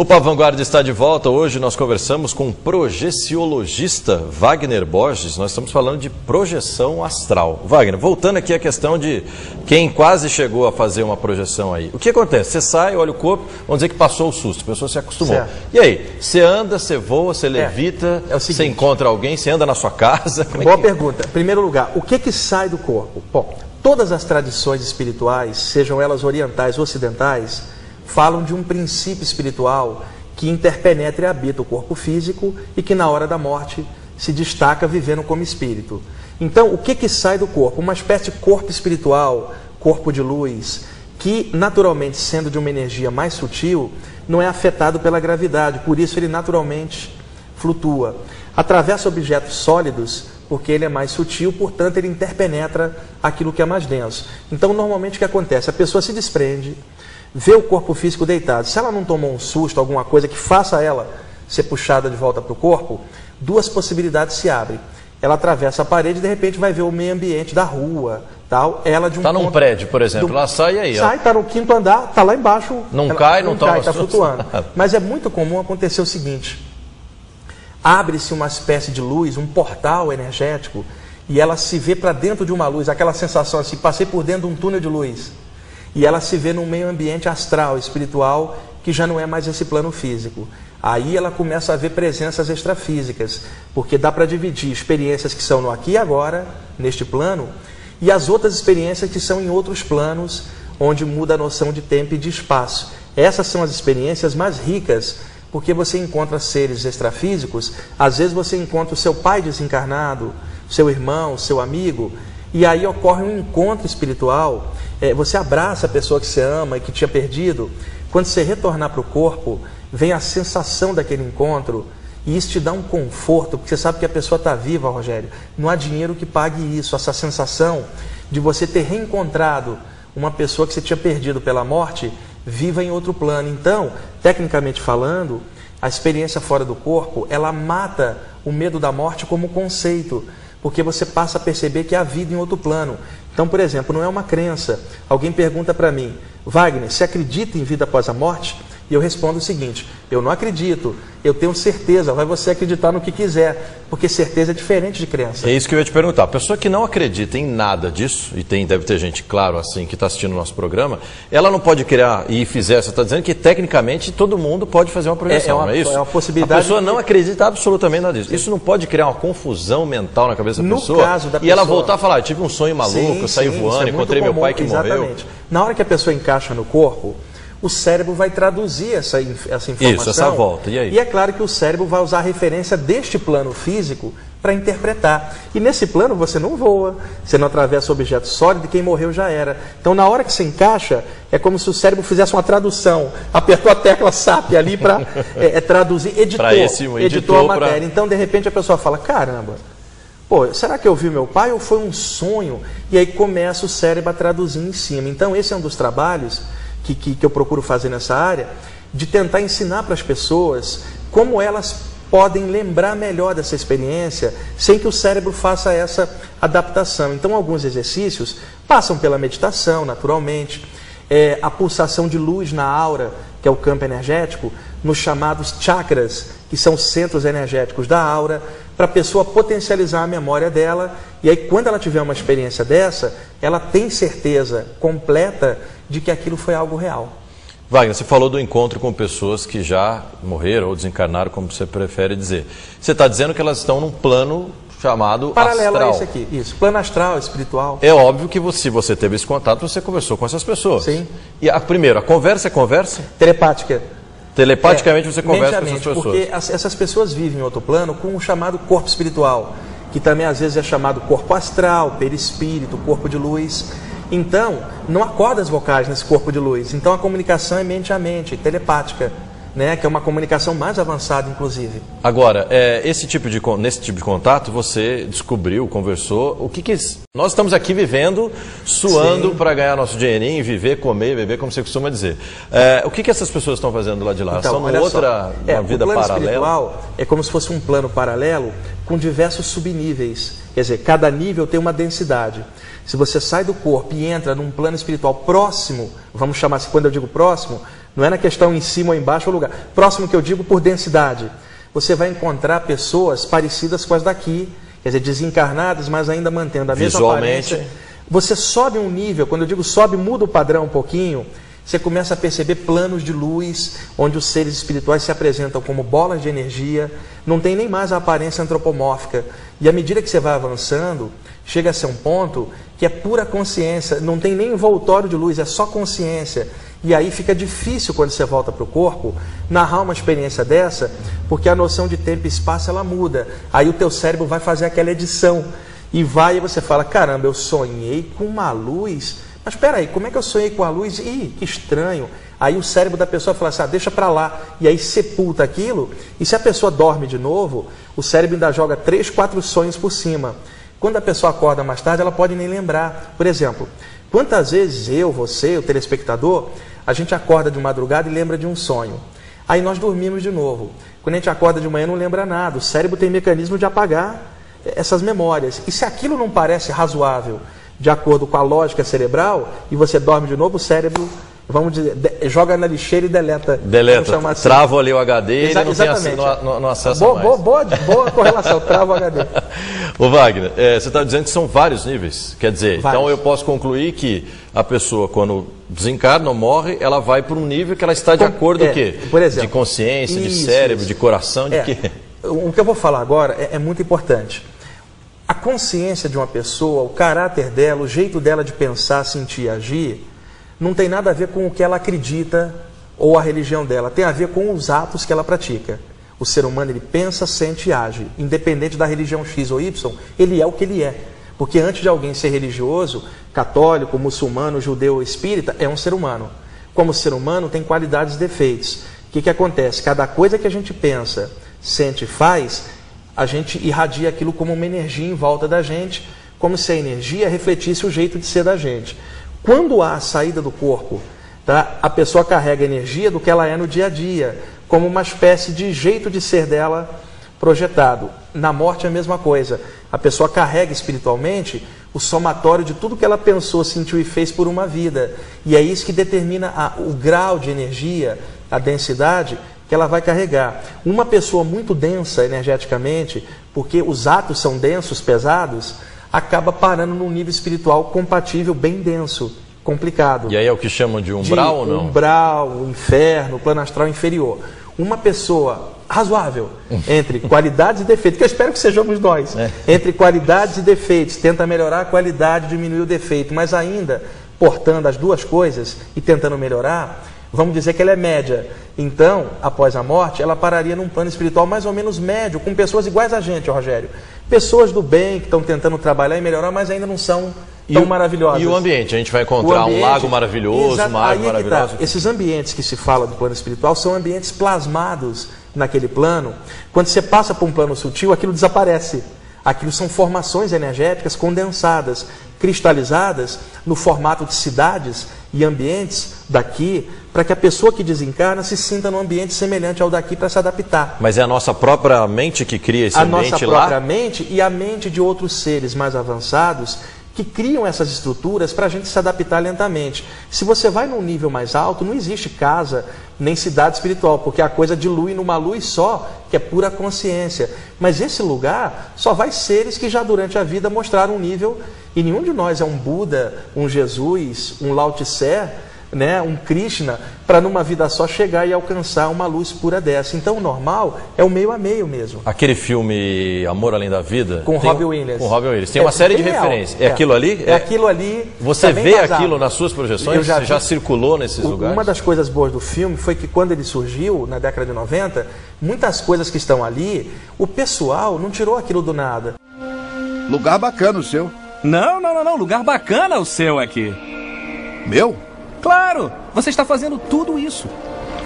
O Vanguarda está de volta. Hoje nós conversamos com o projeciologista Wagner Borges. Nós estamos falando de projeção astral. Wagner, voltando aqui à questão de quem quase chegou a fazer uma projeção aí. O que acontece? Você sai, olha o corpo, vamos dizer que passou o susto, a pessoa se acostumou. Certo. E aí, você anda, você voa, você é, levita, é, é você encontra alguém, você anda na sua casa? É Boa que... pergunta. Em primeiro lugar, o que que sai do corpo? Bom, todas as tradições espirituais, sejam elas orientais ou ocidentais, falam de um princípio espiritual que interpenetra e habita o corpo físico e que na hora da morte se destaca vivendo como espírito. Então, o que, que sai do corpo? Uma espécie de corpo espiritual, corpo de luz, que naturalmente, sendo de uma energia mais sutil, não é afetado pela gravidade, por isso ele naturalmente flutua. Atravessa objetos sólidos, porque ele é mais sutil, portanto ele interpenetra aquilo que é mais denso. Então, normalmente o que acontece? A pessoa se desprende, vê o corpo físico deitado, se ela não tomou um susto, alguma coisa que faça ela ser puxada de volta para o corpo, duas possibilidades se abrem. Ela atravessa a parede e de repente vai ver o meio ambiente da rua, tal. Ela de um Está num prédio, por exemplo, do... ela sai aí. Sai, está no quinto andar, está lá embaixo. Não ela... cai, não, não toma. Está flutuando. Mas é muito comum acontecer o seguinte: abre-se uma espécie de luz, um portal energético, e ela se vê para dentro de uma luz, aquela sensação assim, passei por dentro de um túnel de luz e ela se vê num meio ambiente astral, espiritual, que já não é mais esse plano físico. Aí ela começa a ver presenças extrafísicas, porque dá para dividir experiências que são no aqui e agora, neste plano, e as outras experiências que são em outros planos, onde muda a noção de tempo e de espaço. Essas são as experiências mais ricas, porque você encontra seres extrafísicos, às vezes você encontra o seu pai desencarnado, seu irmão, seu amigo, e aí ocorre um encontro espiritual é, você abraça a pessoa que você ama e que tinha perdido, quando você retornar para o corpo, vem a sensação daquele encontro e isso te dá um conforto, porque você sabe que a pessoa está viva, Rogério. Não há dinheiro que pague isso, essa sensação de você ter reencontrado uma pessoa que você tinha perdido pela morte, viva em outro plano. Então, tecnicamente falando, a experiência fora do corpo, ela mata o medo da morte como conceito porque você passa a perceber que há vida em outro plano. Então, por exemplo, não é uma crença. Alguém pergunta para mim, Wagner, você acredita em vida após a morte? E eu respondo o seguinte: eu não acredito, eu tenho certeza, vai você acreditar no que quiser, porque certeza é diferente de crença. É isso que eu ia te perguntar. A pessoa que não acredita em nada disso, e tem, deve ter gente, claro, assim, que está assistindo o nosso programa, ela não pode criar e fizer, você está dizendo que tecnicamente todo mundo pode fazer uma projeção, é, é uma, não é isso? É uma possibilidade. A pessoa não acredita absolutamente nada disso. Isso não pode criar uma confusão mental na cabeça da no pessoa. Caso da e pessoa... ela voltar a falar, eu tive um sonho maluco, sim, eu saí sim, voando, é encontrei comum, meu pai que exatamente. morreu. Na hora que a pessoa encaixa no corpo, o cérebro vai traduzir essa, essa informação. Isso, essa volta. E aí? E é claro que o cérebro vai usar a referência deste plano físico para interpretar. E nesse plano você não voa, você não atravessa objeto sólido, quem morreu já era. Então, na hora que você encaixa, é como se o cérebro fizesse uma tradução. Apertou a tecla SAP ali para é, é, traduzir, editou, esse, editou, editou a matéria. Pra... Então, de repente, a pessoa fala: caramba. Pô, será que eu vi meu pai ou foi um sonho? E aí começa o cérebro a traduzir em cima. Então, esse é um dos trabalhos que, que, que eu procuro fazer nessa área, de tentar ensinar para as pessoas como elas podem lembrar melhor dessa experiência sem que o cérebro faça essa adaptação. Então, alguns exercícios passam pela meditação, naturalmente, é, a pulsação de luz na aura, que é o campo energético, nos chamados chakras, que são centros energéticos da aura, para a pessoa potencializar a memória dela. E aí, quando ela tiver uma experiência dessa, ela tem certeza completa de que aquilo foi algo real. Wagner, você falou do encontro com pessoas que já morreram ou desencarnaram, como você prefere dizer. Você está dizendo que elas estão num plano chamado Paralelo astral. a esse aqui, isso. Plano astral, espiritual. É óbvio que você, se você teve esse contato, você conversou com essas pessoas. Sim. E a, primeiro, a conversa é conversa? Telepática. Telepaticamente é, você conversa com essas pessoas. Porque as, essas pessoas vivem em outro plano com o chamado corpo espiritual, que também às vezes é chamado corpo astral, perispírito, corpo de luz. Então, não há cordas vocais nesse corpo de luz. Então, a comunicação é mente a mente, telepática. Né, que é uma comunicação mais avançada, inclusive. Agora, é, esse tipo de, nesse tipo de contato, você descobriu, conversou, o que, que nós estamos aqui vivendo, suando para ganhar nosso dinheirinho, viver, comer, beber, como você costuma dizer. É, o que, que essas pessoas estão fazendo lá de lá? Então, São outra é, uma vida o plano paralela? espiritual é como se fosse um plano paralelo com diversos subníveis. Quer dizer, cada nível tem uma densidade. Se você sai do corpo e entra num plano espiritual próximo, vamos chamar assim, quando eu digo próximo, Não é na questão em cima ou embaixo ou lugar. Próximo que eu digo por densidade. Você vai encontrar pessoas parecidas com as daqui, quer dizer, desencarnadas, mas ainda mantendo a mesma Visualmente. aparência. Você sobe um nível, quando eu digo sobe, muda o padrão um pouquinho, você começa a perceber planos de luz, onde os seres espirituais se apresentam como bolas de energia, não tem nem mais a aparência antropomórfica. E à medida que você vai avançando, chega a ser um ponto que é pura consciência, não tem nem envoltório de luz, é só consciência. E aí fica difícil quando você volta para o corpo narrar uma experiência dessa, porque a noção de tempo e espaço ela muda. Aí o teu cérebro vai fazer aquela edição e vai e você fala: caramba, eu sonhei com uma luz. Mas espera aí, como é que eu sonhei com a luz? Ih, que estranho. Aí o cérebro da pessoa fala assim: ah, deixa para lá. E aí sepulta aquilo. E se a pessoa dorme de novo, o cérebro ainda joga três, quatro sonhos por cima. Quando a pessoa acorda mais tarde, ela pode nem lembrar. Por exemplo, quantas vezes eu, você, o telespectador, a gente acorda de madrugada e lembra de um sonho. Aí nós dormimos de novo. Quando a gente acorda de manhã não lembra nada. O cérebro tem mecanismo de apagar essas memórias. E se aquilo não parece razoável, de acordo com a lógica cerebral, e você dorme de novo, o cérebro, vamos dizer, de, joga na lixeira e deleta. Deleta, assim. trava ali o HD Exa e não, exatamente. Tem, não, não acessa boa, mais. Boa, boa, boa correlação, trava o HD. Ô Wagner, é, você está dizendo que são vários níveis. Quer dizer, Vários. então eu posso concluir que a pessoa, quando desencarna ou morre, ela vai para um nível que ela está de Com- acordo é, com o quê? por exemplo. de consciência, de Isso, cérebro, isso. de coração, de É, quê? o que eu vou falar agora é, é muito importante. A consciência de uma pessoa, o caráter dela, o jeito dela de pensar, sentir, agir, não tem nada a ver com o que ela acredita ou a religião dela, tem a ver com os atos que ela pratica. O ser humano ele pensa, sente e age, independente da religião X ou Y, ele é o que ele é. Porque antes de alguém ser religioso, católico, muçulmano, judeu ou espírita, é um ser humano. Como ser humano, tem qualidades e defeitos. O que, que acontece? Cada coisa que a gente pensa, sente e faz, a gente irradia aquilo como uma energia em volta da gente, como se a energia refletisse o jeito de ser da gente. Quando há a saída do corpo, tá? a pessoa carrega energia do que ela é no dia a dia, como uma espécie de jeito de ser dela projetado. Na morte é a mesma coisa. A pessoa carrega espiritualmente o somatório de tudo que ela pensou, sentiu e fez por uma vida. E é isso que determina a- o grau de energia, a densidade que ela vai carregar. Uma pessoa muito densa energeticamente, porque os atos são densos, pesados, acaba parando num nível espiritual compatível, bem denso, complicado E aí é o que chamam de de umbral ou não? umbral, inferno, plano astral inferior. Uma pessoa razoável entre qualidades e defeitos, que eu espero que sejamos nós, É. entre qualidades e defeitos, tenta melhorar a qualidade, diminuir o defeito, mas ainda portando as duas coisas e tentando melhorar, vamos dizer que ela é média. Então, após a morte, ela pararia num plano espiritual mais ou menos médio, com pessoas iguais a gente, Rogério. Pessoas do bem que estão tentando trabalhar e melhorar, mas ainda não são tão o- maravilhosas. E o ambiente? A gente vai encontrar um ambiente- lago maravilhoso, Exato, uma é que tá. maravilhosa. Esses ambientes que se fala do plano espiritual são ambientes plasmados naquele plano. Quando você passa para um plano sutil, aquilo desaparece. Aquilo são formações energéticas condensadas, cristalizadas no formato de cidades e ambientes daqui, para que a pessoa que desencarna se sinta num ambiente semelhante ao daqui para se adaptar Mas é a nossa própria mente que cria esse a nossa ambiente própria lá? mente e a mente de outros seres mais avançados que criam essas estruturas para a gente se adaptar lentamente. Se você vai num nível mais alto, não existe casa nem cidade espiritual, porque a coisa dilui numa luz só, que é pura consciência. Mas esse lugar só vai seres que já durante a vida mostraram um nível, e nenhum de nós é um Buda, um Jesus, um Lao Tse, né, um Krishna, para numa vida só chegar e alcançar uma luz pura dessa. Então o normal é o meio a meio mesmo. Aquele filme Amor Além da Vida? Com Robin Williams. Com Robin Williams. Tem É uma série de real. referências. É, aquilo ali? É, aquilo ali. Você vê aquilo nas suas projeções? Eu já Você já circulou nesses U- lugares? Uma das coisas boas do filme foi que quando ele surgiu, na década de 90, muitas coisas que estão ali, o pessoal não tirou aquilo do nada. Lugar bacana o seu. Não, não, não, não. Lugar bacana o seu aqui. Meu? Claro, você está fazendo tudo isso.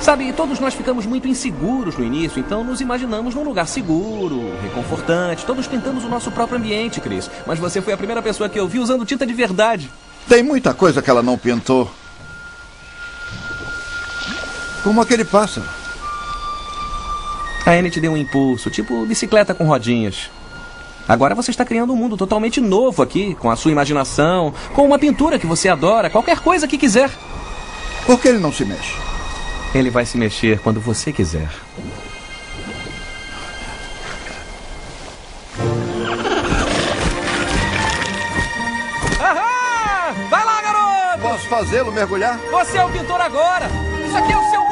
Sabe, todos nós ficamos muito inseguros no início, então nos imaginamos num lugar seguro, reconfortante. Todos pintamos o nosso próprio ambiente, Cris. Mas você foi a primeira pessoa que eu vi usando tinta de verdade. Tem muita coisa que ela não pintou. Como aquele pássaro. A Anne te deu um impulso, tipo bicicleta com rodinhas. Agora você está criando um mundo totalmente novo aqui, com a sua imaginação, com uma pintura que você adora, qualquer coisa que quiser. Por que ele não se mexe? Ele vai se mexer quando você quiser. Ahá! Vai lá, garoto! Posso fazê-lo mergulhar? Você é o pintor agora! Isso aqui é o seu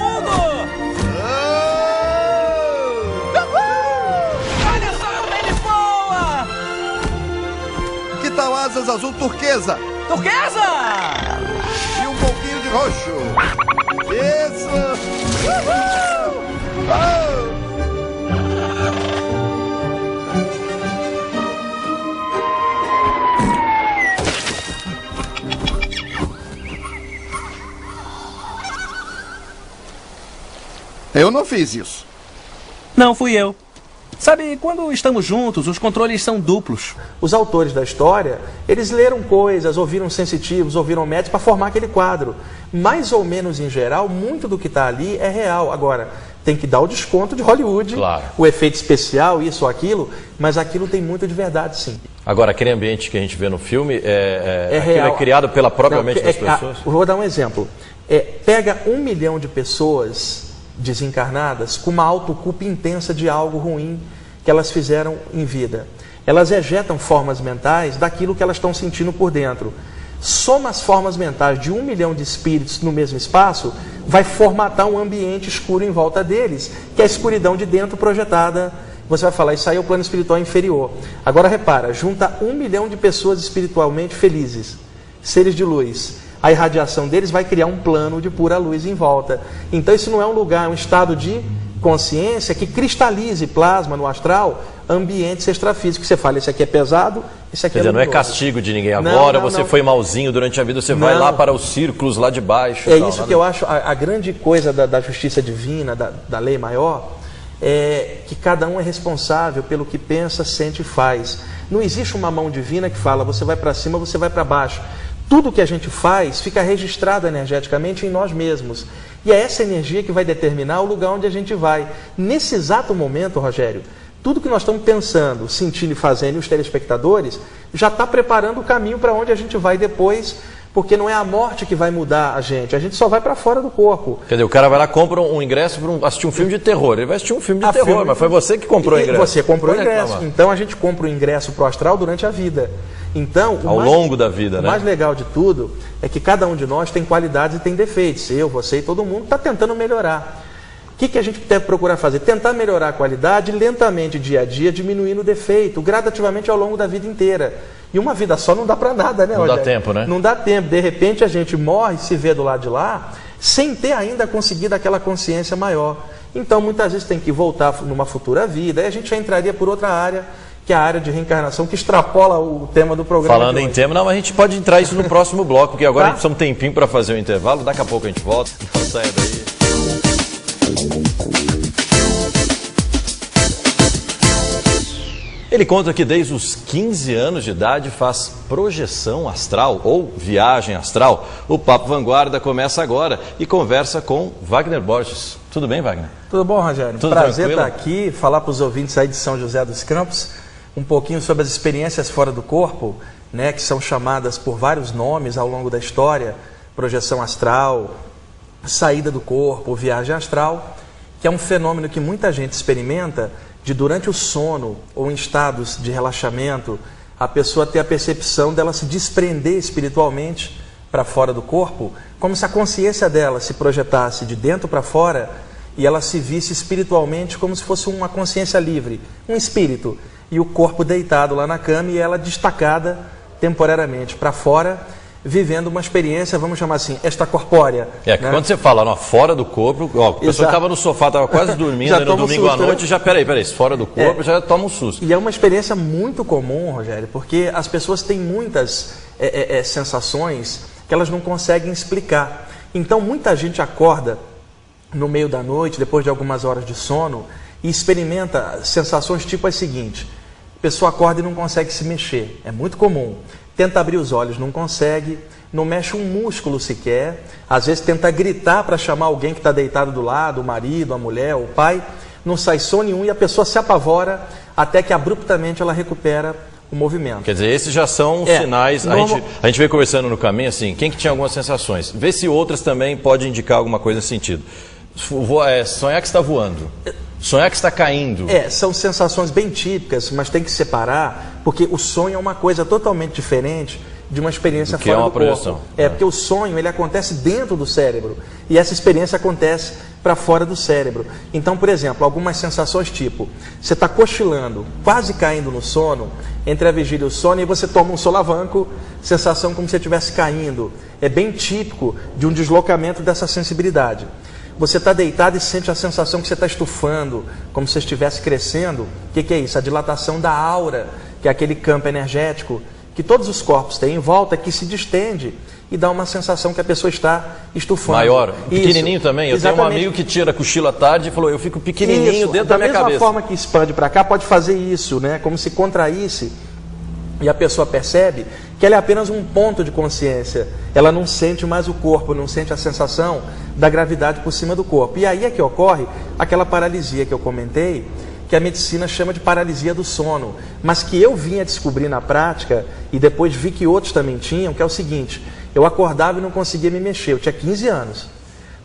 Asas azul turquesa? Turquesa! E um pouquinho de roxo. Isso! Uhul! Oh! Eu não fiz isso. Não, fui eu. Sabe, quando estamos juntos, os controles são duplos. Os autores da história, eles leram coisas, ouviram sensitivos, ouviram médicos para formar aquele quadro. Mais ou menos em geral, muito do que está ali é real. Agora, tem que dar o desconto de Hollywood, Claro. o efeito especial, isso ou aquilo, mas aquilo tem muito de verdade, sim. Agora, aquele ambiente que a gente vê no filme, é, é, É aquilo real. é criado pela própria Não, mente é- das é- pessoas? ah, vou dar um exemplo. É, pega um milhão de pessoas desencarnadas com uma autoculpa intensa de algo ruim que elas fizeram em vida. Elas ejetam formas mentais daquilo que elas estão sentindo por dentro. Soma as formas mentais de um milhão de espíritos no mesmo espaço, vai formatar um ambiente escuro em volta deles, que é a escuridão de dentro projetada. Você vai falar, isso aí é o plano espiritual inferior. Agora repara, junta um milhão de pessoas espiritualmente felizes, seres de luz. A irradiação deles vai criar um plano de pura luz em volta. Então isso não é um lugar, é um estado de consciência que cristalize plasma no astral ambientes extrafísicos. Você fala, esse aqui é pesado, esse aqui Quer dizer, é não é castigo de ninguém. Não, Agora não, você não. foi malzinho durante a vida, você vai Não. lá para os círculos lá de baixo. É tal, isso nada que eu acho a, a grande coisa da, da justiça divina, da, da lei maior, é que cada um é responsável pelo que pensa, sente e faz. Não existe uma mão divina que fala você vai para cima, você vai para baixo. Tudo que a gente faz fica registrado energeticamente em nós mesmos. E é essa energia que vai determinar o lugar onde a gente vai. Nesse exato momento, Rogério, tudo que nós estamos pensando, sentindo e fazendo, os telespectadores, já está preparando o caminho para onde a gente vai depois, porque não é a morte que vai mudar a gente, a gente só vai para fora do corpo. Quer dizer, o cara vai lá compra um ingresso para um- assistir um filme de terror. Ele vai assistir um filme de A terror, filme- mas foi você que comprou o ingresso. Você comprou o ingresso. reclamar. Então a gente compra o ingresso para o astral durante a vida. Então, Ao mais- longo da vida, o né? mais legal de tudo é que cada um de nós tem qualidades e tem defeitos. Eu, você e todo mundo está tentando melhorar. O que, que a gente deve procurar fazer? Tentar melhorar a qualidade lentamente, dia a dia, diminuindo o defeito, gradativamente ao longo da vida inteira. E uma vida só não dá para nada, né, Não dá tempo, né? Não dá tempo. De repente a gente morre, se vê do lado de lá, sem ter ainda conseguido aquela consciência maior. Então muitas vezes tem que voltar numa futura vida. Aí a gente já entraria por outra área, que é a área de reencarnação, que extrapola o tema do programa. Falando em tema, não, mas a gente pode entrar isso no próximo bloco, porque agora Tá. a gente precisa um tempinho para fazer o intervalo. Daqui a pouco a gente volta. Não saia daí. Ele conta que desde os 15 anos de idade faz projeção astral ou viagem astral. O Papo Vanguarda começa agora e conversa com Wagner Borges. Tudo bem, Wagner? Tudo bom, Rogério? Tudo Prazer tranquilo? estar aqui, falar para os ouvintes aí de São José dos Campos um pouquinho sobre as experiências fora do corpo, né, que são chamadas por vários nomes ao longo da história, projeção astral, saída do corpo, viagem astral, que é um fenômeno que muita gente experimenta de durante o sono ou em estados de relaxamento, a pessoa ter a percepção dela se desprender espiritualmente para fora do corpo, como se a consciência dela se projetasse de dentro para fora e ela se visse espiritualmente como se fosse uma consciência livre, um espírito, e o corpo deitado lá na cama e ela destacada temporariamente para fora, vivendo uma experiência, vamos chamar assim, extracorpórea. É que né? quando você fala ó, fora do corpo, ó, a pessoa estava no sofá, estava quase dormindo no um domingo à susto, né? noite, já, peraí, peraí, fora do corpo, já toma um susto. E é uma experiência muito comum, Rogério, porque as pessoas têm muitas é, é, é, sensações que elas não conseguem explicar. Então, muita gente acorda no meio da noite, depois de algumas horas de sono, e experimenta sensações tipo as seguintes: a pessoa acorda e não consegue se mexer, é muito comum. Tenta abrir os olhos, não consegue, não mexe um músculo sequer, às vezes tenta gritar para chamar alguém que está deitado do lado, o marido, a mulher, o pai, não sai som nenhum e a pessoa se apavora até que abruptamente ela recupera o movimento. Quer dizer, esses já são É, sinais. A, normal- gente, a gente veio conversando no caminho assim, quem que tinha algumas sensações? Vê se outras também podem indicar alguma coisa nesse sentido. Vo- é, sonhar que está voando. Sonhar que está caindo. É, são sensações bem típicas, mas tem que separar, porque o sonho é uma coisa totalmente diferente de uma experiência Do é fora uma do corpo. projeção. É, É. porque o sonho ele acontece dentro do cérebro e essa experiência acontece para fora do cérebro. Então, por exemplo, algumas sensações tipo, você está cochilando, quase caindo no sono, entre a vigília e o sono, e você toma um solavanco, sensação como se estivesse caindo. É bem típico de um deslocamento dessa sensibilidade. Você está deitado e sente a sensação que você está estufando, como se estivesse crescendo. O que, que é isso? A dilatação da aura, que é aquele campo energético que todos os corpos têm em volta, que se distende e dá uma sensação que a pessoa está estufando. Maior, Isso. pequenininho também. Eu tenho um Exatamente. amigo que tira cochilo à tarde e falou: Eu fico pequenininho Isso, dentro da da, minha mesma cabeça. forma que expande para cá, pode fazer isso, né? Como se contraísse e a pessoa percebe que ela é apenas um ponto de consciência. Ela não sente mais o corpo, não sente a sensação da gravidade por cima do corpo. E aí é que ocorre aquela paralisia que eu comentei, que a medicina chama de paralisia do sono, mas que eu vinha descobrir na prática e depois vi que outros também tinham, que é o seguinte: eu acordava e não conseguia me mexer. Eu tinha 15 anos.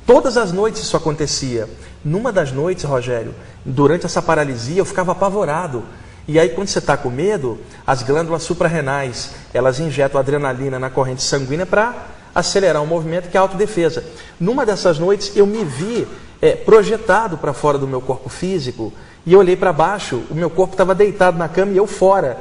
Todas as noites isso acontecia. Numa das noites, Rogério, durante essa paralisia, eu ficava apavorado. E aí, quando você está com medo, as glândulas suprarrenais, elas injetam adrenalina na corrente sanguínea para acelerar o movimento, que é a autodefesa. Numa dessas noites, eu me vi é, projetado para fora do meu corpo físico, e eu olhei para baixo, o meu corpo estava deitado na cama e eu fora.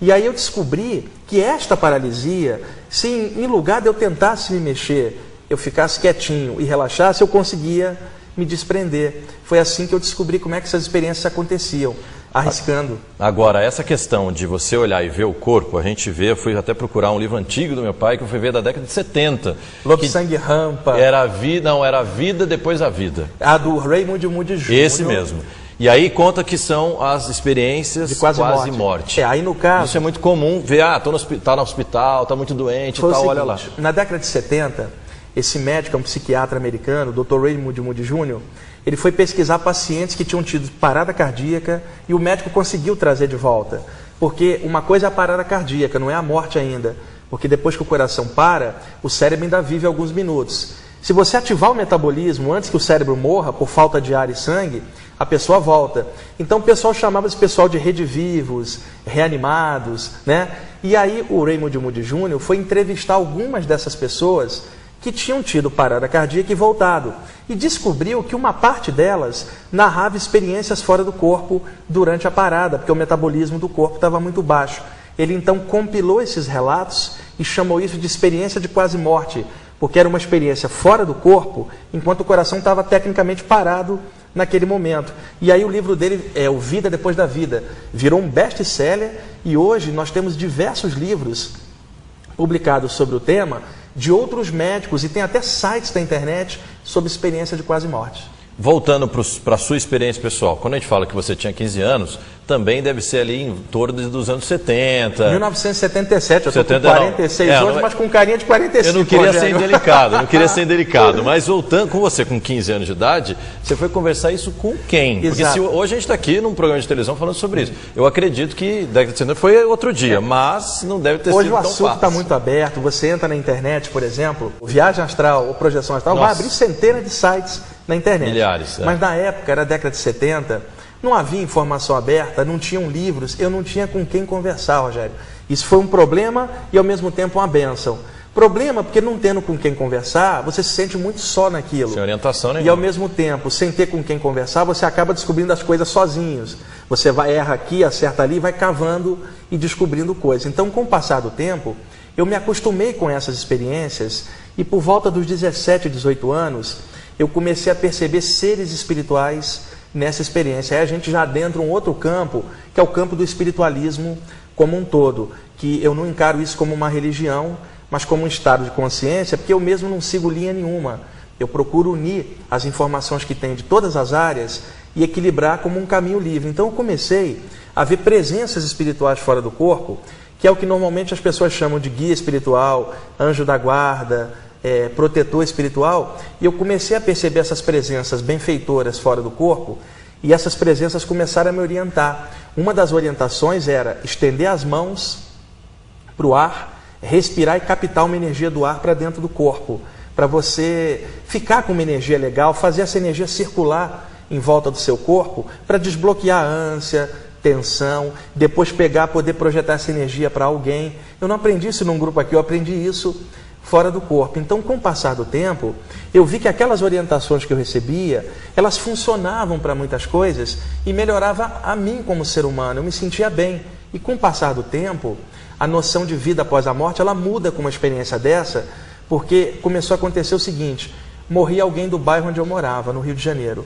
E aí eu descobri que esta paralisia, se em lugar de eu tentasse me mexer, eu ficasse quietinho e relaxasse, eu conseguia me desprender. Foi assim que eu descobri como é que essas experiências aconteciam, arriscando. Agora, essa questão de você olhar e ver o corpo, a gente vê, eu fui até procurar um livro antigo do meu pai, que eu fui ver da década de 70. Lobo Sangue Rampa, Era a vida, não, era a vida depois a vida. a do Raymond Moody Jr. Esse mesmo. E aí conta que são as experiências De quase, morte. morte. É, aí no caso, Isso é muito comum, ver, ah, tô no, tá no hospital, tá muito doente e tal, olha lá. seguinte, Na década de 70, esse médico, é um psiquiatra americano, o Dr. Raymond Moody Jr., ele foi pesquisar pacientes que tinham tido parada cardíaca e o médico conseguiu trazer de volta. Porque uma coisa é a parada cardíaca, não é a morte ainda. Porque depois que o coração para, o cérebro ainda vive alguns minutos. Se você ativar o metabolismo antes que o cérebro morra por falta de ar e sangue, a pessoa volta. Então o pessoal chamava esse pessoal de rede vivos, reanimados, né? E aí o Raymond Moody Jr. foi entrevistar algumas dessas pessoas que tinham tido parada cardíaca e voltado. E descobriu que uma parte delas narrava experiências fora do corpo durante a parada, porque o metabolismo do corpo estava muito baixo. Ele então compilou esses relatos e chamou isso de experiência de quase morte, porque era uma experiência fora do corpo, enquanto o coração estava tecnicamente parado naquele momento. E aí o livro dele é O Vida Depois da Vida, virou um best-seller e hoje nós temos diversos livros publicados sobre o tema de outros médicos e tem até sites da internet sobre experiência de quase morte. Voltando para a sua experiência pessoal, quando a gente fala que você tinha 15 anos, também deve ser ali em torno dos anos 70. 1977, eu estou com 70 não. 46 É, hoje, não é- mas com carinha de 45. Eu não queria ser Rogério. eu não queria ser indelicado, mas voltando com você com 15 anos de idade, você foi conversar isso com quem? Porque Exato. se hoje a gente está aqui num programa de televisão falando sobre isso. Eu acredito que década de 70 foi outro dia, mas não deve ter Hoje sido o tão assunto fácil. está muito aberto. Você entra na internet, por exemplo, viagem astral ou projeção astral, vai Nossa. abrir centenas de sites na internet. Milhares, é. Mas na época, era a década de 70, não havia informação aberta, não tinham livros, eu não tinha com quem conversar, Rogério. Isso foi um problema e ao mesmo tempo uma benção. Problema porque não tendo com quem conversar, você se sente muito só naquilo. Sem orientação E nenhuma. ao mesmo tempo, sem ter com quem conversar, você acaba descobrindo as coisas sozinhos. Você vai erra aqui, acerta ali, vai cavando e descobrindo coisas. Então, com o passar do tempo, eu me acostumei com essas experiências e por volta dos 17, 18 anos, eu comecei a perceber seres espirituais nessa experiência. Aí a gente já adentra um outro campo, que é o campo do espiritualismo como um todo, que eu não encaro isso como uma religião, mas como um estado de consciência, porque eu mesmo não sigo linha nenhuma. Eu procuro unir as informações que tem de todas as áreas e equilibrar como um caminho livre. Então eu comecei a ver presenças espirituais fora do corpo, que é o que normalmente as pessoas chamam de guia espiritual, anjo da guarda, é, protetor espiritual. E eu comecei a perceber essas presenças benfeitoras fora do corpo e essas presenças começaram a me orientar. Uma das orientações era estender as mãos para o ar, respirar e captar uma energia do ar para dentro do corpo. para você ficar com uma energia legal, fazer essa energia circular em volta do seu corpo para desbloquear a ânsia, tensão, depois pegar, poder projetar essa energia para alguém. Eu não aprendi isso num grupo aqui, eu aprendi isso fora do corpo. Então, com o passar do tempo, eu vi que aquelas orientações que eu recebia, elas funcionavam para muitas coisas e melhorava a mim como ser humano. Eu me sentia bem. E com o passar do tempo, a noção de vida após a morte, ela muda com uma experiência dessa, porque começou a acontecer o seguinte: morria alguém do bairro onde eu morava, no Rio de Janeiro.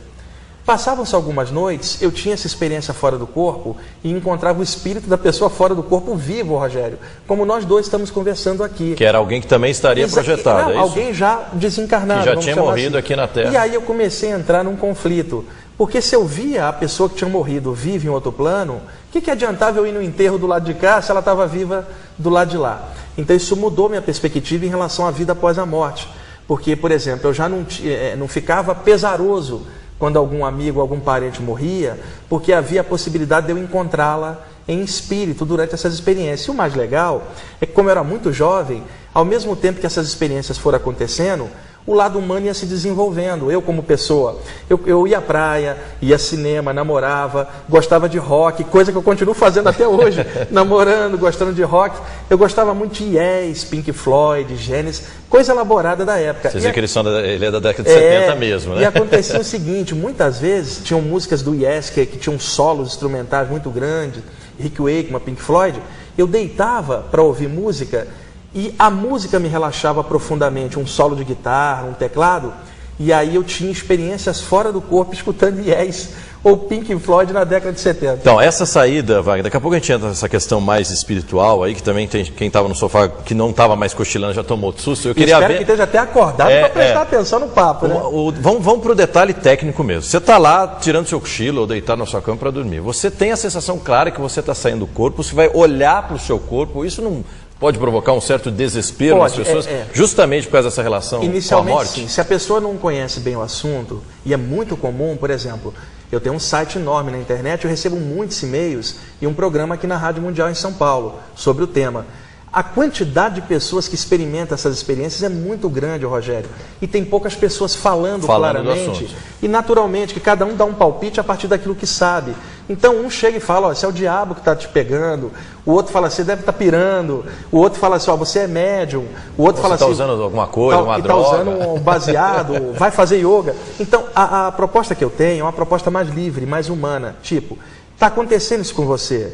Passavam-se algumas noites, eu tinha essa experiência fora do corpo e encontrava o espírito da pessoa fora do corpo vivo, Rogério, como nós dois estamos conversando aqui. Que era alguém que também estaria Exa projetado, não, é Alguém já desencarnado. Que já tinha morrido assim. aqui na Terra. E aí eu comecei a entrar num conflito. Porque se eu via a pessoa que tinha morrido viva em outro plano, o que, que adiantava eu ir no enterro do lado de cá se ela estava viva do lado de lá? Então isso mudou minha perspectiva em relação à vida após a morte. Porque, por exemplo, eu já não, eh, não ficava pesaroso quando algum amigo, algum parente morria, porque havia a possibilidade de eu encontrá-la em espírito durante essas experiências. E o mais legal é que, como eu era muito jovem, ao mesmo tempo que essas experiências foram acontecendo, o lado humano ia se desenvolvendo. Eu, como pessoa, eu, eu ia à praia, ia ao cinema, namorava, gostava de rock, coisa que eu continuo fazendo até hoje, namorando, gostando de rock. Eu gostava muito de Yes, Pink Floyd, Genesis, coisa elaborada da época. Vocês E viram que eles são da- ele é da década de é, 70 mesmo, E né? acontecia o seguinte, muitas vezes tinham músicas do Yes que, que tinham solos instrumentais muito grandes, Rick Wakeman, Pink Floyd. Eu deitava para ouvir música e a música me relaxava profundamente, um solo de guitarra, um teclado, e aí eu tinha experiências fora do corpo escutando Yes ou Pink Floyd na década de 70. Então, essa saída, Wagner, daqui a pouco a gente entra nessa questão mais espiritual aí, que também tem quem estava no sofá, que não estava mais cochilando, já tomou susto. Eu E queria espero ver... que esteja até acordado É, para prestar é. atenção no papo, né? O- o- vamos vamos para o detalhe técnico mesmo. Você está lá tirando seu cochilo ou deitado na sua cama para dormir. Você tem a sensação clara que você está saindo do corpo, você vai olhar para o seu corpo. Isso não pode provocar um certo desespero Pode, nas pessoas, é, é. justamente por causa dessa relação com a Inicialmente, morte? sim. Se a pessoa não conhece bem o assunto, e é muito comum, por exemplo, eu tenho um site enorme na internet, eu recebo muitos e-mails e um programa aqui na Rádio Mundial em São Paulo sobre o tema. A quantidade de pessoas que experimentam essas experiências é muito grande, Rogério. E tem poucas pessoas falando, Falando do claramente. E naturalmente, que cada um dá um palpite a partir daquilo que sabe. Então, um chega e fala: ó, esse é o diabo que está te pegando. O outro fala: você deve estar pirando. O outro fala assim: ó, você é médium. O outro Você fala tá assim: usando alguma coisa, tá, uma e tá droga. usando um baseado, vai fazer yoga. Então, a, a proposta que eu tenho é uma proposta mais livre, mais humana. Tipo, está acontecendo isso com você.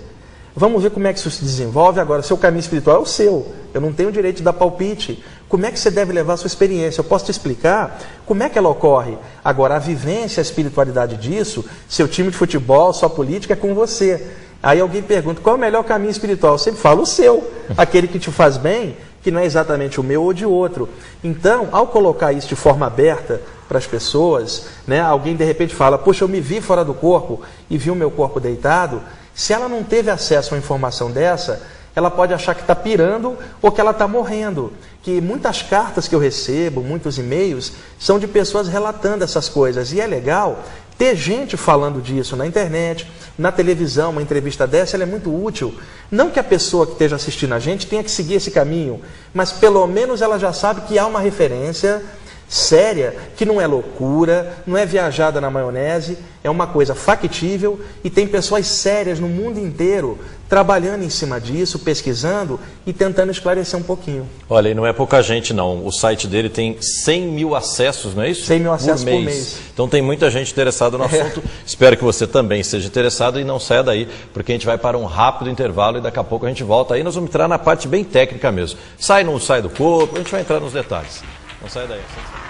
Vamos ver como é que isso se desenvolve agora. Seu caminho espiritual é o seu. Eu não tenho o direito de dar palpite. Como é que você deve levar a sua experiência? Eu posso te explicar como é que ela ocorre. Agora, a vivência, a espiritualidade disso, seu time de futebol, sua política é com você. Aí alguém pergunta, qual é o melhor caminho espiritual? Eu sempre falo o seu, aquele que te faz bem, que não é exatamente o meu ou de outro. Então, ao colocar isso de forma aberta para as pessoas, né, alguém de repente fala, poxa, eu me vi fora do corpo e vi o meu corpo deitado, se ela não teve acesso a uma informação dessa, ela pode achar que está pirando ou que ela está morrendo. Que muitas cartas que eu recebo, muitos e-mails, são de pessoas relatando essas coisas. E é legal ter gente falando disso na internet, na televisão, uma entrevista dessa, ela é muito útil. Não que a pessoa que esteja assistindo a gente tenha que seguir esse caminho, mas pelo menos ela já sabe que há uma referência séria, que não é loucura, não é viajada na maionese, é uma coisa factível e tem pessoas sérias no mundo inteiro trabalhando em cima disso, pesquisando e tentando esclarecer um pouquinho. Olha, e não é pouca gente não. O site dele tem 100 mil acessos, não é isso? 100 mil acessos por mês. Então tem muita gente interessada no É. assunto. Espero que você também seja interessado e não saia daí, porque a gente vai para um rápido intervalo e daqui a pouco a gente volta. Aí nós vamos entrar na parte bem técnica mesmo. Sai não sai do corpo, a gente vai entrar nos detalhes. Não sai daí. Vejo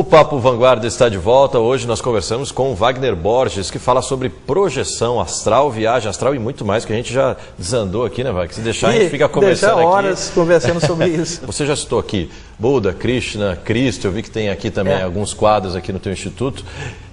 O Papo Vanguarda está de volta. Hoje nós conversamos com o Wagner Borges, que fala sobre projeção astral, viagem astral e muito mais, que a gente já desandou aqui, né, Wagner? Se deixar, a gente fica conversando Deixa aqui. horas conversando sobre isso. Você já citou aqui Buda, Krishna, Cristo, eu vi que tem aqui também É. alguns quadros aqui no teu instituto.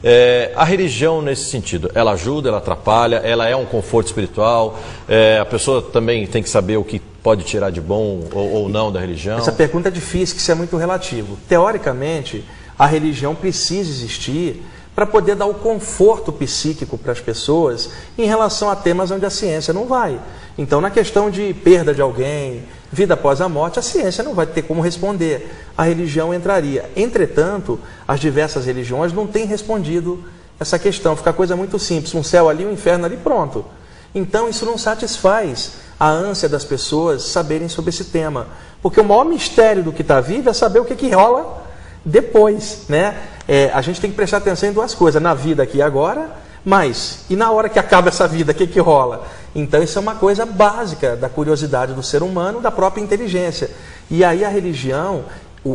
É, a religião nesse sentido, ela ajuda, ela atrapalha, ela é um conforto espiritual, é, a pessoa também tem que saber o que pode tirar de bom ou, ou não da religião. Essa pergunta é difícil, que isso é muito relativo. Teoricamente, a religião precisa existir para poder dar o conforto psíquico para as pessoas em relação a temas onde a ciência não vai. Então, na questão de perda de alguém, vida após a morte, a ciência não vai ter como responder. A religião entraria. Entretanto, as diversas religiões não têm respondido essa questão. Fica coisa muito simples: um céu ali, um inferno ali, pronto. Então, isso não satisfaz a ânsia das pessoas saberem sobre esse tema. Porque o maior mistério do que está vivo é saber o que, que rola depois. Né? É, a gente tem que prestar atenção em duas coisas: na vida aqui e agora, mas e na hora que acaba essa vida, o que, que rola? Então, isso é uma coisa básica da curiosidade do ser humano, da própria inteligência. E aí, a religião,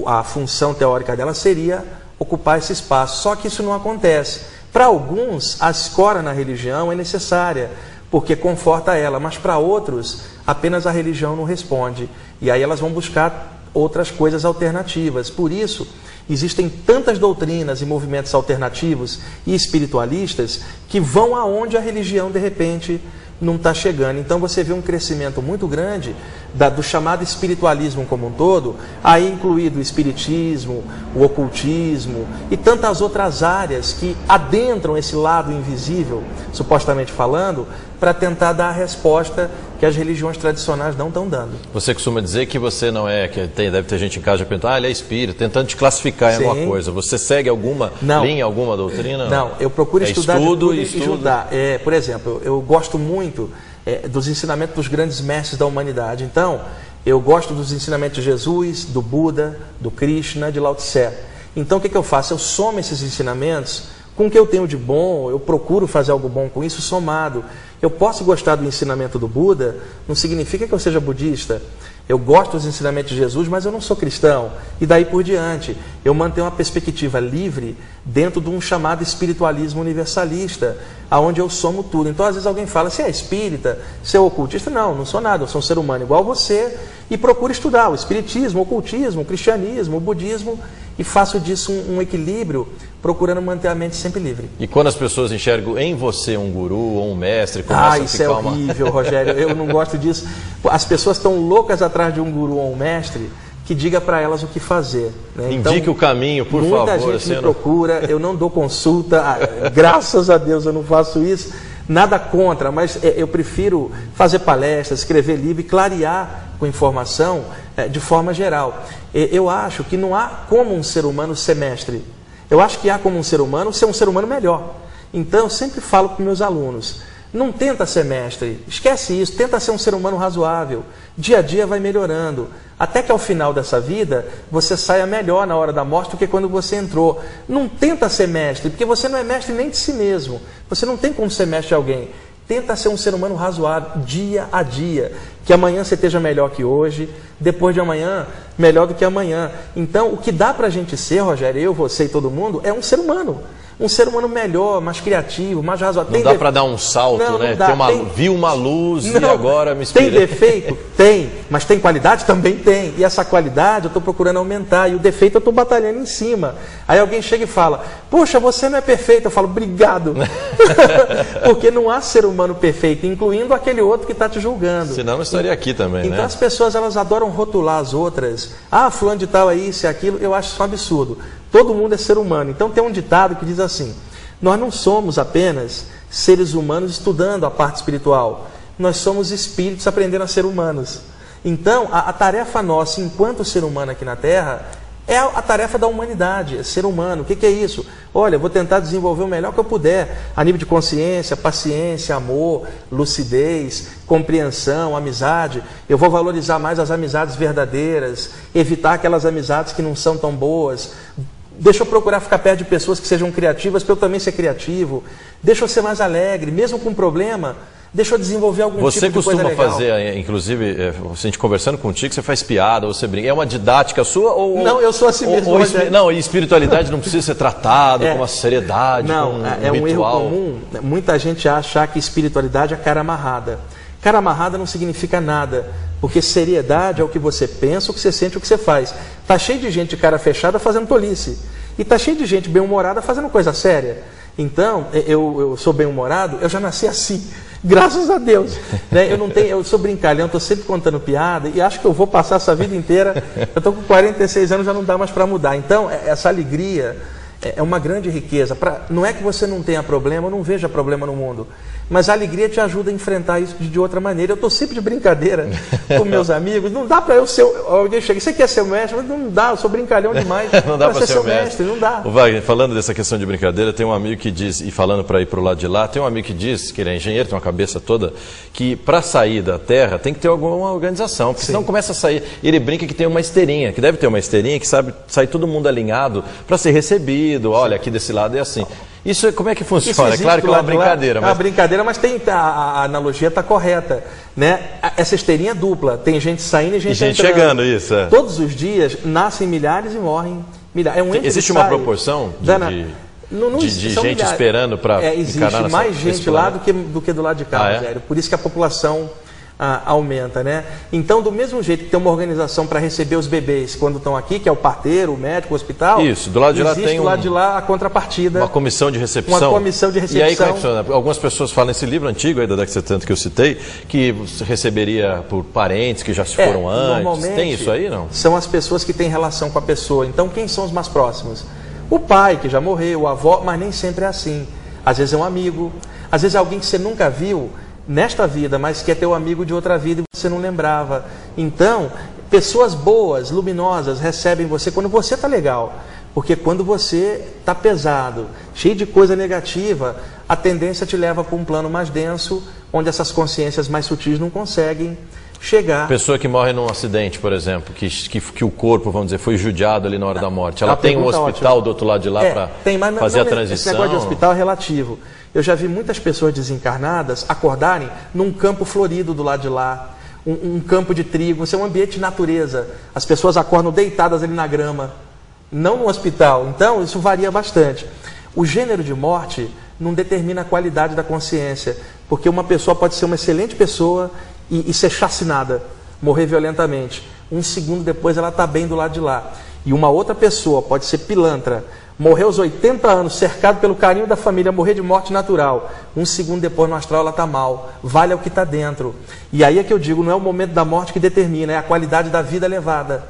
a função teórica dela seria ocupar esse espaço. Só que isso não acontece. Para alguns, a escora na religião é necessária, porque conforta ela, mas para outros, apenas a religião não responde. E aí elas vão buscar outras coisas alternativas. Por isso, existem tantas doutrinas e movimentos alternativos e espiritualistas que vão aonde a religião, de repente, não está chegando. Então você vê um crescimento muito grande da- do chamado espiritualismo como um todo, aí incluído o espiritismo, o ocultismo e tantas outras áreas que adentram esse lado invisível, supostamente falando, para tentar dar a resposta que as religiões tradicionais não estão dando. Você costuma dizer que você não é, que tem, deve ter gente em casa perguntando, ah, ele é espírita, tentando te classificar em Sim. alguma coisa. Você segue alguma Não. linha, alguma doutrina? Não, eu procuro É estudar estudo tudo e estudo. estudar. É, por exemplo, eu, eu gosto muito é, dos ensinamentos dos grandes mestres da humanidade. Então, eu gosto dos ensinamentos de Jesus, do Buda, do Krishna, de Lao Tse. Então, o que, que eu faço? Eu somo esses ensinamentos com o que eu tenho de bom, eu procuro fazer algo bom com isso somado. Eu posso gostar do ensinamento do Buda, não significa que eu seja budista. Eu gosto dos ensinamentos de Jesus, mas eu não sou cristão. E daí por diante, eu mantenho uma perspectiva livre dentro de um chamado espiritualismo universalista, aonde eu somo tudo. Então, às vezes alguém fala, você é espírita, você é ocultista? Não, não sou nada, eu sou um ser humano igual você e procuro estudar o espiritismo, o ocultismo, o cristianismo, o budismo e faço disso um, um equilíbrio, procurando manter a mente sempre livre. E quando as pessoas enxergam em você um guru ou um mestre, começa Ah, a isso é ficar uma... horrível, Rogério. Eu não gosto disso. As pessoas estão loucas atrás de um guru ou um mestre que diga para elas o que fazer. né? Indique o caminho, por muita favor, gente assim, me não- procura, eu não dou consulta, ah, graças a Deus eu não faço isso. Nada contra, mas é, eu prefiro fazer palestras, escrever livro e clarear com informação é, de forma geral. E- Eu acho que não há como um ser humano ser mestre. Eu acho que há como um ser humano ser um ser humano melhor. Então, eu sempre falo para meus alunos: não tenta ser mestre, esquece isso, tenta ser um ser humano razoável. Dia a dia vai melhorando. Até que ao final dessa vida você saia melhor na hora da morte do que quando você entrou. Não tenta ser mestre, porque você não é mestre nem de si mesmo. Você não tem como ser mestre de alguém. Tenta ser um ser humano razoável dia a dia. Que amanhã você esteja melhor que hoje, depois de amanhã, melhor do que amanhã. Então, o que dá para a gente ser, Rogério, eu, você e todo mundo, é um ser humano. Um ser humano melhor, mais criativo, mais razoável. Não Tem dá para dar um salto, Não, não né? dá. Tem uma, Tem- Viu uma luz e Não, agora me Tem inspirei. defeito? Tem. Mas tem qualidade? Também tem. E essa qualidade eu estou procurando aumentar. E o defeito eu estou batalhando em cima. Aí alguém chega e fala: Poxa, você não é perfeito. Eu falo: Obrigado. Porque não há ser humano perfeito, incluindo aquele outro que está te julgando. Senão não estaria aqui também, Então né? as pessoas elas adoram rotular as outras. Ah, fulano de tal é isso e aquilo. Eu acho isso um absurdo. Todo mundo é ser humano. Então tem um ditado que diz assim: Nós não somos apenas seres humanos estudando a parte espiritual. Nós somos espíritos aprendendo a ser humanos. Então a, a tarefa nossa, enquanto ser humano aqui na Terra, é a, tarefa da humanidade, é ser humano. O que, que é isso? Olha, vou tentar desenvolver o melhor que eu puder, a nível de consciência, paciência, amor, lucidez, compreensão, amizade. Eu vou valorizar mais as amizades verdadeiras, evitar aquelas amizades que não são tão boas. Deixa eu procurar ficar perto de pessoas que sejam criativas para eu também ser criativo. Deixa eu ser mais alegre, mesmo com problema. Deixa eu desenvolver algum Você tipo de coisa costuma legal. fazer, eh, inclusive, eh, a gente conversando contigo, você faz piada, você brinca. É uma didática sua ou. Não, eu sou assim ou- mesmo, ou não, e espiritualidade não precisa ser tratado É. com uma seriedade, Não, com um, é um erro ritual. comum. Muita gente acha que espiritualidade é cara amarrada. Cara amarrada não significa nada, porque seriedade é o que você pensa, o que você sente, o que você faz. Tá cheio de gente de cara fechada fazendo tolice. E tá cheio de gente bem-humorada fazendo coisa séria. Então, eu, eu sou bem-humorado, eu já nasci assim. Graças a Deus. Né? Eu não tenho, eu sou brincalhão, estou sempre contando piada e acho que eu vou passar essa vida inteira. Eu estou com 46 anos, já não dá mais para mudar. Então, é- essa alegria é é uma grande riqueza. Pra, não é que você não tenha problema, não veja problema no mundo. Mas a alegria te ajuda a enfrentar isso de, outra maneira. Eu estou sempre de brincadeira com meus amigos. Não dá para eu ser. Alguém chega, você quer ser o mestre? Mas não dá, eu sou brincalhão demais. Não dá para ser o mestre. Não dá. O Wagner, falando dessa questão de brincadeira, tem um amigo que diz, e falando para ir para o lado de lá, tem um amigo que diz, que ele é engenheiro, tem uma cabeça toda, que para sair da Terra tem que ter alguma organização, porque senão começa a sair. Ele brinca que tem uma esteirinha, que deve ter uma esteirinha que sabe sair todo mundo alinhado para ser recebido. Olha, aqui desse lado é assim. Isso é- como é que funciona? É existe claro que é uma lado de lá. brincadeira, É uma mas brincadeira, mas tem, a, a analogia está correta. Né? Essa esteirinha é dupla. Tem gente saindo e gente, E gente entrando. chegando, isso, é. Todos os dias nascem milhares e morrem milhares. É um e Existe uma proporção de- de- Não- não de- de gente milhares. esperando pra é, Existe mais gente lá do que, do que do lado de cá, Ah, é? Por isso que a população ah, aumenta, né? Então, do mesmo jeito que tem uma organização para receber os bebês quando estão aqui, que é o parteiro, o médico, o hospital. Isso, do lado de lá tem do lado um- de lá a contrapartida. Uma comissão de recepção. Uma comissão de E aí, como é que recepção. funciona? Algumas pessoas falam nesse livro antigo aí da década de 70 que eu citei, que você receberia por parentes que já se foram antes. É, Normalmente, Tem isso aí, não? São as pessoas que têm relação com a pessoa. Então, quem são os mais próximos? O pai, que já morreu, o avó, mas nem sempre é assim. Às vezes é um amigo, às vezes é alguém que você nunca viu nesta vida, mas que é teu amigo de outra vida e você não lembrava. Então, pessoas boas, luminosas, recebem você quando você está legal. Porque quando você está pesado, cheio de coisa negativa, a tendência te leva para um plano mais denso, onde essas consciências mais sutis não conseguem chegar. Pessoa que morre num acidente, por exemplo, que, que, que o corpo, vamos dizer, foi judiado ali na hora da morte. Ela tem um é hospital ótima. do outro lado de lá É, para fazer não, a transição? Esse negócio de hospital é relativo. Eu já vi muitas pessoas desencarnadas acordarem num campo florido do lado de lá, um, um campo de trigo, isso é um ambiente de natureza. As pessoas acordam deitadas ali na grama, não no hospital. Então, isso varia bastante. O gênero de morte não determina a qualidade da consciência, porque uma pessoa pode ser uma excelente pessoa e, e ser chacinada, morrer violentamente. Um segundo depois ela está bem do lado de lá. E uma outra pessoa pode ser pilantra, morrer aos 80 anos, cercado pelo carinho da família, morrer de morte natural. Um segundo depois no astral ela está mal. Vale é o que está dentro. E aí é que eu digo, não é o momento da morte que determina, é a qualidade da vida levada.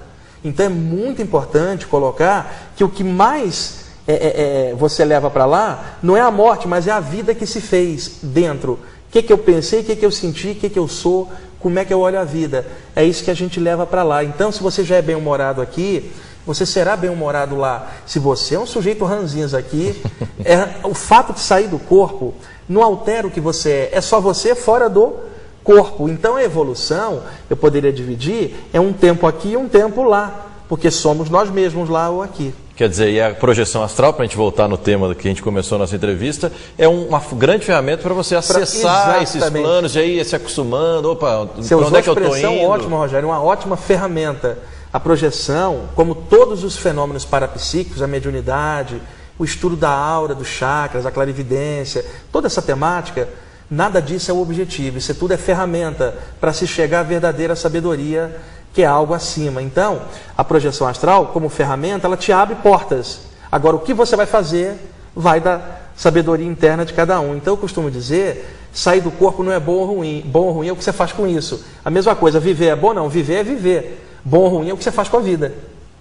Então é muito importante colocar que o que mais é, é, é, você leva para lá não é a morte, mas é a vida que se fez dentro. O que, que eu pensei, o que, que eu senti, o que, que eu sou, como é que eu olho a vida. É isso que a gente leva para lá. Então, se você já é bem-humorado aqui, você será bem-humorado lá. Se você é um sujeito ranzinhas aqui, é, o fato de sair do corpo não altera o que você é. É só você fora do corpo. Então a evolução, eu poderia dividir, é um tempo aqui e um tempo lá. Porque somos nós mesmos lá ou aqui. Quer dizer, e a projeção astral, para a gente voltar no tema que a gente começou a nossa entrevista, é um- uma grande ferramenta para você acessar esses Exatamente. planos, e aí se acostumando, opa, para onde é que eu estou indo? ótima, Rogério, uma ótima ferramenta. A projeção, como todos os fenômenos parapsíquicos, a mediunidade, o estudo da aura, dos chakras, a clarividência, toda essa temática, nada disso é o objetivo. Isso tudo é ferramenta para se chegar à verdadeira sabedoria, que é algo acima. Então, a projeção astral, como ferramenta, ela te abre portas. Agora, o que você vai fazer vai da sabedoria interna de cada um. Então, eu costumo dizer, sair do corpo não é bom ou ruim. Bom ou ruim é o que você faz com isso. A mesma coisa, viver é bom? Não, viver é viver. Bom ou ruim é o que você faz com a vida.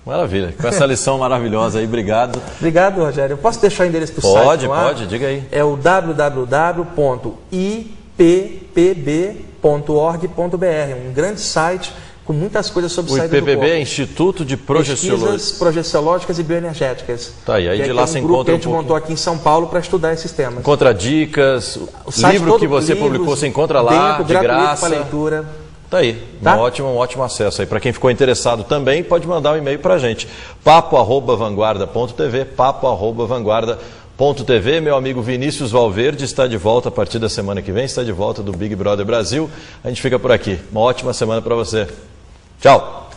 Maravilha, com essa lição maravilhosa aí, obrigado. Obrigado, Rogério. Eu posso deixar o endereço do site? Pode, pode, diga aí. É o www.ippb.org.br, um grande site com muitas coisas sobre O corpo. é Instituto de Projeciologia. Pesquisas projeciológicas e bioenergéticas. Tá aí, aí Que de é- lá é um grupo encontra que a um gente pouquinho. montou aqui em São Paulo para estudar esses temas. Encontra dicas, O livro que você livros publicou, você encontra lá, dentro, de graça. para leitura. Tá aí, Tá? Um, ótimo, um ótimo acesso aí. Para quem ficou interessado também, pode mandar um e-mail para a gente. papo.vanguarda.tv, papo.vanguarda.tv. TV. Meu amigo Vinícius Valverde está de volta a partir da semana que vem, está de volta do Big Brother Brasil. A gente fica por aqui. Uma ótima semana para você. Tchau!